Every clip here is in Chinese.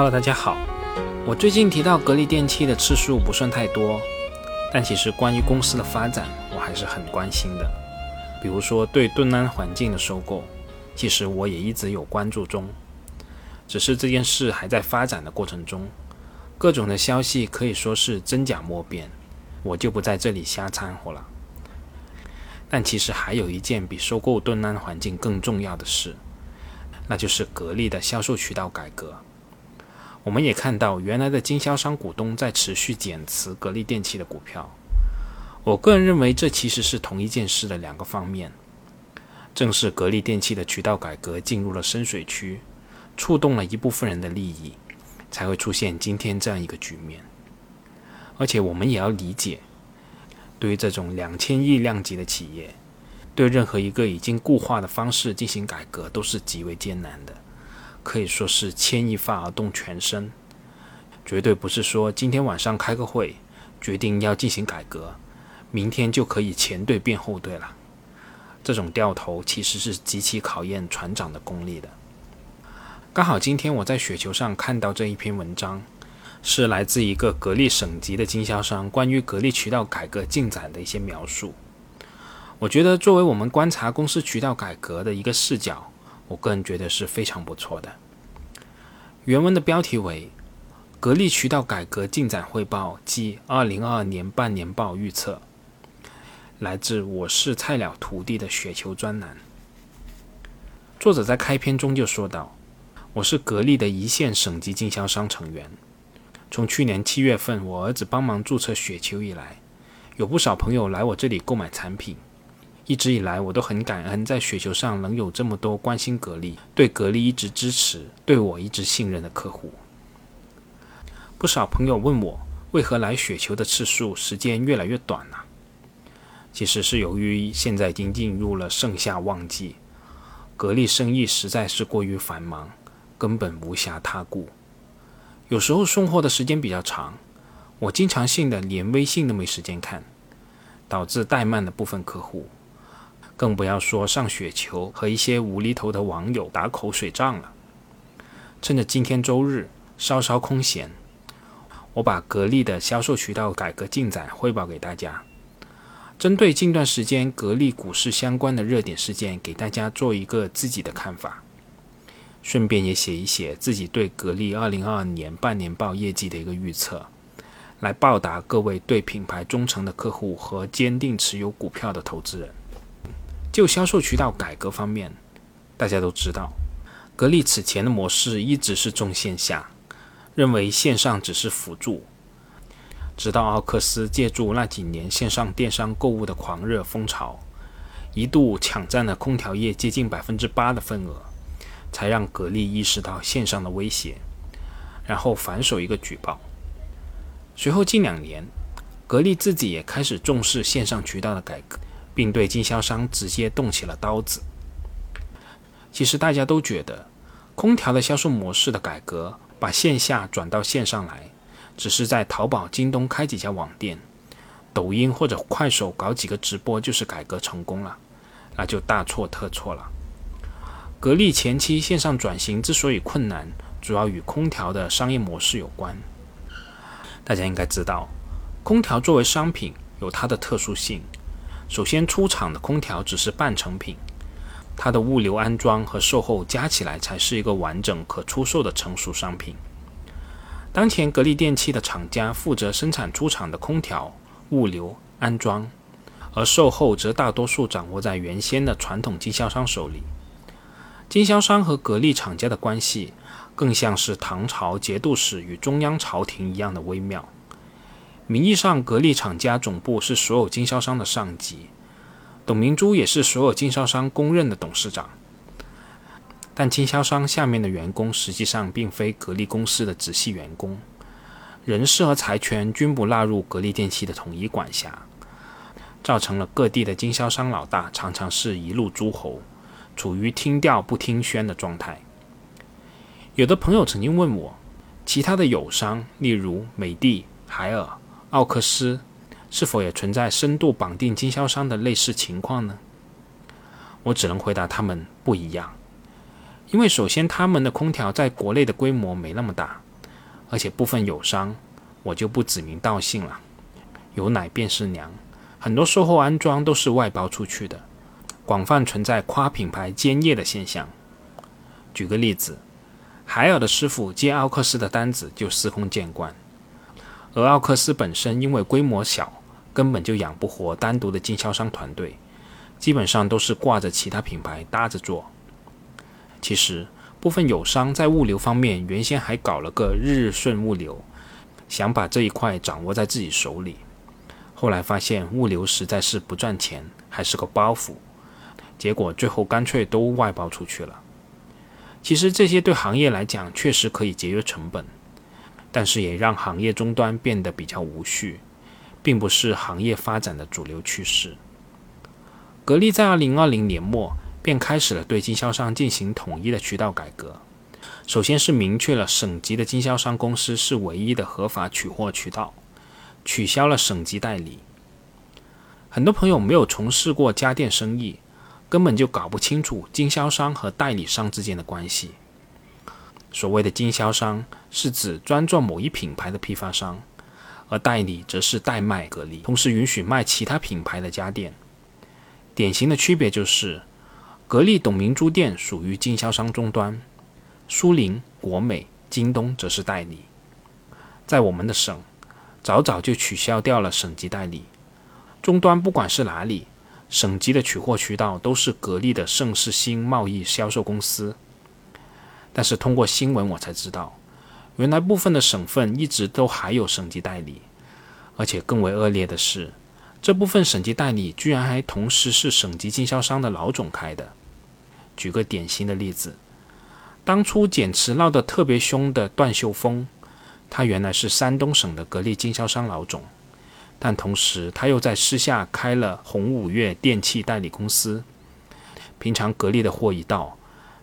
Hello，大家好。我最近提到格力电器的次数不算太多，但其实关于公司的发展，我还是很关心的。比如说对盾安环境的收购，其实我也一直有关注中，只是这件事还在发展的过程中，各种的消息可以说是真假莫辨，我就不在这里瞎掺和了。但其实还有一件比收购盾安环境更重要的事，那就是格力的销售渠道改革。我们也看到，原来的经销商股东在持续减持格力电器的股票。我个人认为，这其实是同一件事的两个方面。正是格力电器的渠道改革进入了深水区，触动了一部分人的利益，才会出现今天这样一个局面。而且，我们也要理解，对于这种两千亿量级的企业，对任何一个已经固化的方式进行改革，都是极为艰难的。可以说是牵一发而动全身，绝对不是说今天晚上开个会决定要进行改革，明天就可以前队变后队了。这种掉头其实是极其考验船长的功力的。刚好今天我在雪球上看到这一篇文章，是来自一个格力省级的经销商关于格力渠道改革进展的一些描述。我觉得作为我们观察公司渠道改革的一个视角。我个人觉得是非常不错的。原文的标题为《格力渠道改革进展汇报暨二零二二年半年报预测》，来自我是菜鸟徒弟的雪球专栏。作者在开篇中就说道：“我是格力的一线省级经销商成员。从去年七月份我儿子帮忙注册雪球以来，有不少朋友来我这里购买产品。”一直以来，我都很感恩，在雪球上能有这么多关心格力、对格力一直支持、对我一直信任的客户。不少朋友问我，为何来雪球的次数时间越来越短了？其实是由于现在已经进入了盛夏旺季，格力生意实在是过于繁忙，根本无暇他顾。有时候送货的时间比较长，我经常性的连微信都没时间看，导致怠慢了部分客户。更不要说上雪球和一些无厘头的网友打口水仗了。趁着今天周日稍稍空闲，我把格力的销售渠道改革进展汇报给大家。针对近段时间格力股市相关的热点事件，给大家做一个自己的看法，顺便也写一写自己对格力二零二二年半年报业绩的一个预测，来报答各位对品牌忠诚的客户和坚定持有股票的投资人。就销售渠道改革方面，大家都知道，格力此前的模式一直是重线下，认为线上只是辅助。直到奥克斯借助那几年线上电商购物的狂热风潮，一度抢占了空调业接近百分之八的份额，才让格力意识到线上的威胁，然后反手一个举报。随后近两年，格力自己也开始重视线上渠道的改革。并对经销商直接动起了刀子。其实大家都觉得，空调的销售模式的改革，把线下转到线上来，只是在淘宝、京东开几家网店，抖音或者快手搞几个直播就是改革成功了，那就大错特错了。格力前期线上转型之所以困难，主要与空调的商业模式有关。大家应该知道，空调作为商品有它的特殊性。首先出厂的空调只是半成品，它的物流、安装和售后加起来才是一个完整可出售的成熟商品。当前格力电器的厂家负责生产出厂的空调、物流、安装，而售后则大多数掌握在原先的传统经销商手里。经销商和格力厂家的关系，更像是唐朝节度使与中央朝廷一样的微妙。名义上，格力厂家总部是所有经销商的上级，董明珠也是所有经销商公认的董事长。但经销商下面的员工实际上并非格力公司的直系员工，人事和财权均不纳入格力电器的统一管辖，造成了各地的经销商老大常常是一路诸侯，处于听调不听宣的状态。有的朋友曾经问我，其他的友商，例如美的、海尔。奥克斯是否也存在深度绑定经销商的类似情况呢？我只能回答他们不一样，因为首先他们的空调在国内的规模没那么大，而且部分友商，我就不指名道姓了，有奶便是娘，很多售后安装都是外包出去的，广泛存在夸品牌兼业的现象。举个例子，海尔的师傅接奥克斯的单子就司空见惯，而奥克斯本身因为规模小，根本就养不活单独的经销商团队，基本上都是挂着其他品牌搭着做。其实，部分友商在物流方面原先还搞了个日日顺物流，想把这一块掌握在自己手里，后来发现物流实在是不赚钱，还是个包袱，结果最后干脆都外包出去了。其实这些对行业来讲确实可以节约成本，但是也让行业终端变得比较无序，并不是行业发展的主流趋势。格力在二零二零年末便开始了对经销商进行统一的渠道改革，首先是明确了省级的经销商公司是唯一的合法取货渠道，取消了省级代理。很多朋友没有从事过家电生意。根本就搞不清楚经销商和代理商之间的关系。所谓的经销商是指专做某一品牌的批发商，而代理则是代卖格力，同时允许卖其他品牌的家电。典型的区别就是，格力董明珠店属于经销商终端，苏宁、国美、京东则是代理。在我们的省，早早就取消掉了省级代理，终端不管是哪里。省级的取货渠道都是格力的盛世新贸易销售公司，但是通过新闻我才知道，原来部分的省份一直都还有省级代理，而且更为恶劣的是，这部分省级代理居然还同时是省级经销商的老总开的。举个典型的例子，当初减持闹得特别凶的段秀峰，他原来是山东省的格力经销商老总。但同时，他又在私下开了红五月电器代理公司。平常格力的货一到，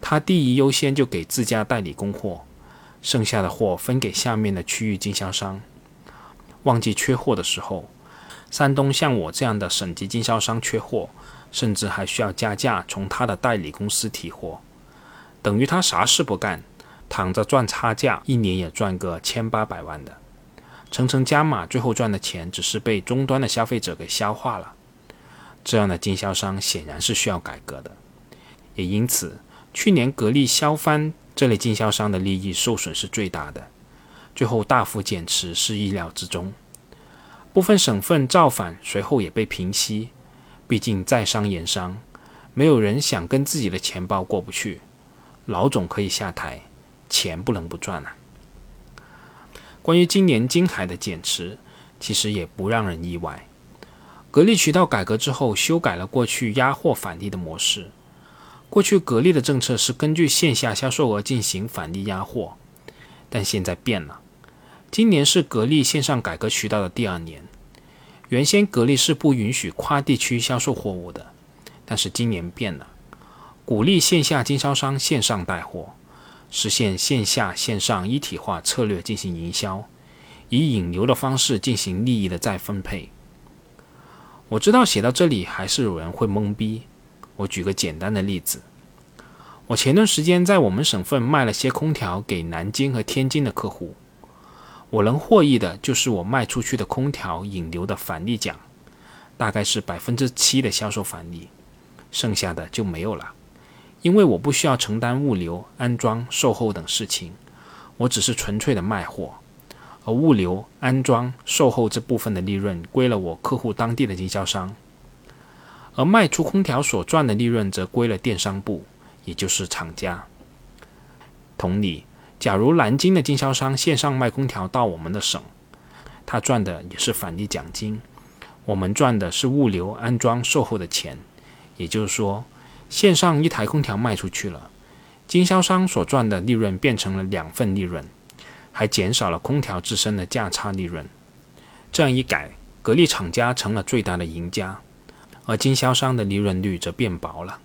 他第一优先就给自家代理供货，剩下的货分给下面的区域经销商。旺季缺货的时候，山东像我这样的省级经销商缺货，甚至还需要加价从他的代理公司提货，等于他啥事不干，躺着赚差价，一年也赚个千八百万的。层层加码，最后赚的钱只是被终端的消费者给消化了。这样的经销商显然是需要改革的。也因此，去年格力销帆这类经销商的利益受损是最大的，最后大幅减持是意料之中。部分省份造反，随后也被平息。毕竟在商言商，没有人想跟自己的钱包过不去。老总可以下台，钱不能不赚啊。关于今年金海的减持，其实也不让人意外。格力渠道改革之后，修改了过去压货返利的模式。过去格力的政策是根据线下销售额进行返利压货，但现在变了。今年是格力线上改革渠道的第二年。原先格力是不允许跨地区销售货物的，但是今年变了，鼓励线下经销商线上带货。实现线下线上一体化策略进行营销，以引流的方式进行利益的再分配。我知道写到这里还是有人会懵逼。我举个简单的例子，我前段时间在我们省份卖了些空调给南京和天津的客户，我能获益的就是我卖出去的空调引流的返利奖，大概是百分之七的销售返利，剩下的就没有了。因为我不需要承担物流、安装、售后等事情，我只是纯粹的卖货，而物流、安装、售后这部分的利润归了我客户当地的经销商，而卖出空调所赚的利润则归了电商部，也就是厂家。同理，假如南京的经销商线上卖空调到我们的省，他赚的也是返利奖金，我们赚的是物流、安装、售后的钱，也就是说。线上一台空调卖出去了，经销商所赚的利润变成了两份利润，还减少了空调自身的价差利润。这样一改，格力厂家成了最大的赢家，而经销商的利润率则变薄了。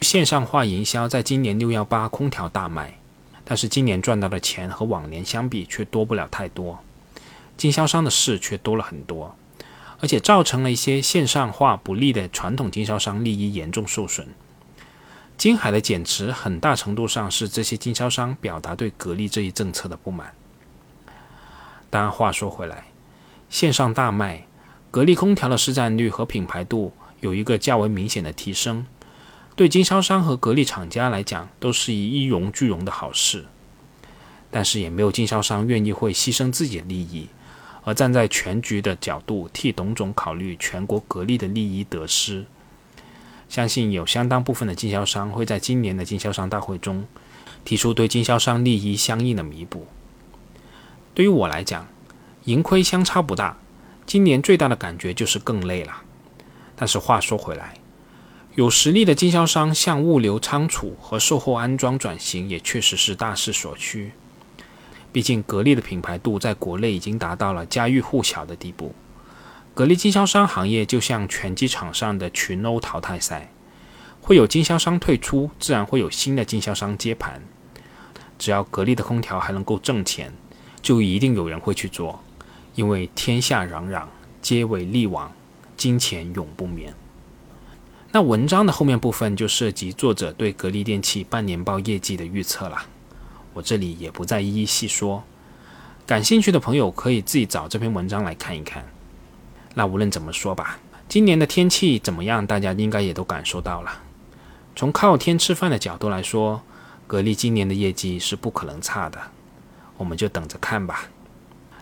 线上化营销在今年六幺八空调大卖，但是今年赚到的钱和往年相比却多不了太多，经销商的事却多了很多。而且造成了一些线上化不利的传统经销商利益严重受损。金海的减持很大程度上是这些经销商表达对格力这一政策的不满。但话说回来，线上大卖，格力空调的市占率和品牌度有一个较为明显的提升，对经销商和格力厂家来讲都是以一荣俱荣的好事。但是也没有经销商愿意会牺牲自己的利益，而站在全局的角度替董总考虑全国格力的利益得失。相信有相当部分的经销商会在今年的经销商大会中提出对经销商利益相应的弥补。对于我来讲，盈亏相差不大，今年最大的感觉就是更累了。但是话说回来，有实力的经销商向物流仓储和售后安装转型，也确实是大势所趋。毕竟格力的品牌度在国内已经达到了家喻户晓的地步。格力经销商行业就像拳击场上的群殴淘汰赛，会有经销商退出，自然会有新的经销商接盘。只要格力的空调还能够挣钱，就一定有人会去做，因为天下攘攘，皆为利往，金钱永不眠。那文章的后面部分就涉及作者对格力电器半年报业绩的预测了，我这里也不再一一细说，感兴趣的朋友可以自己找这篇文章来看一看。那无论怎么说吧，今年的天气怎么样，大家应该也都感受到了。从靠天吃饭的角度来说，格力今年的业绩是不可能差的，我们就等着看吧。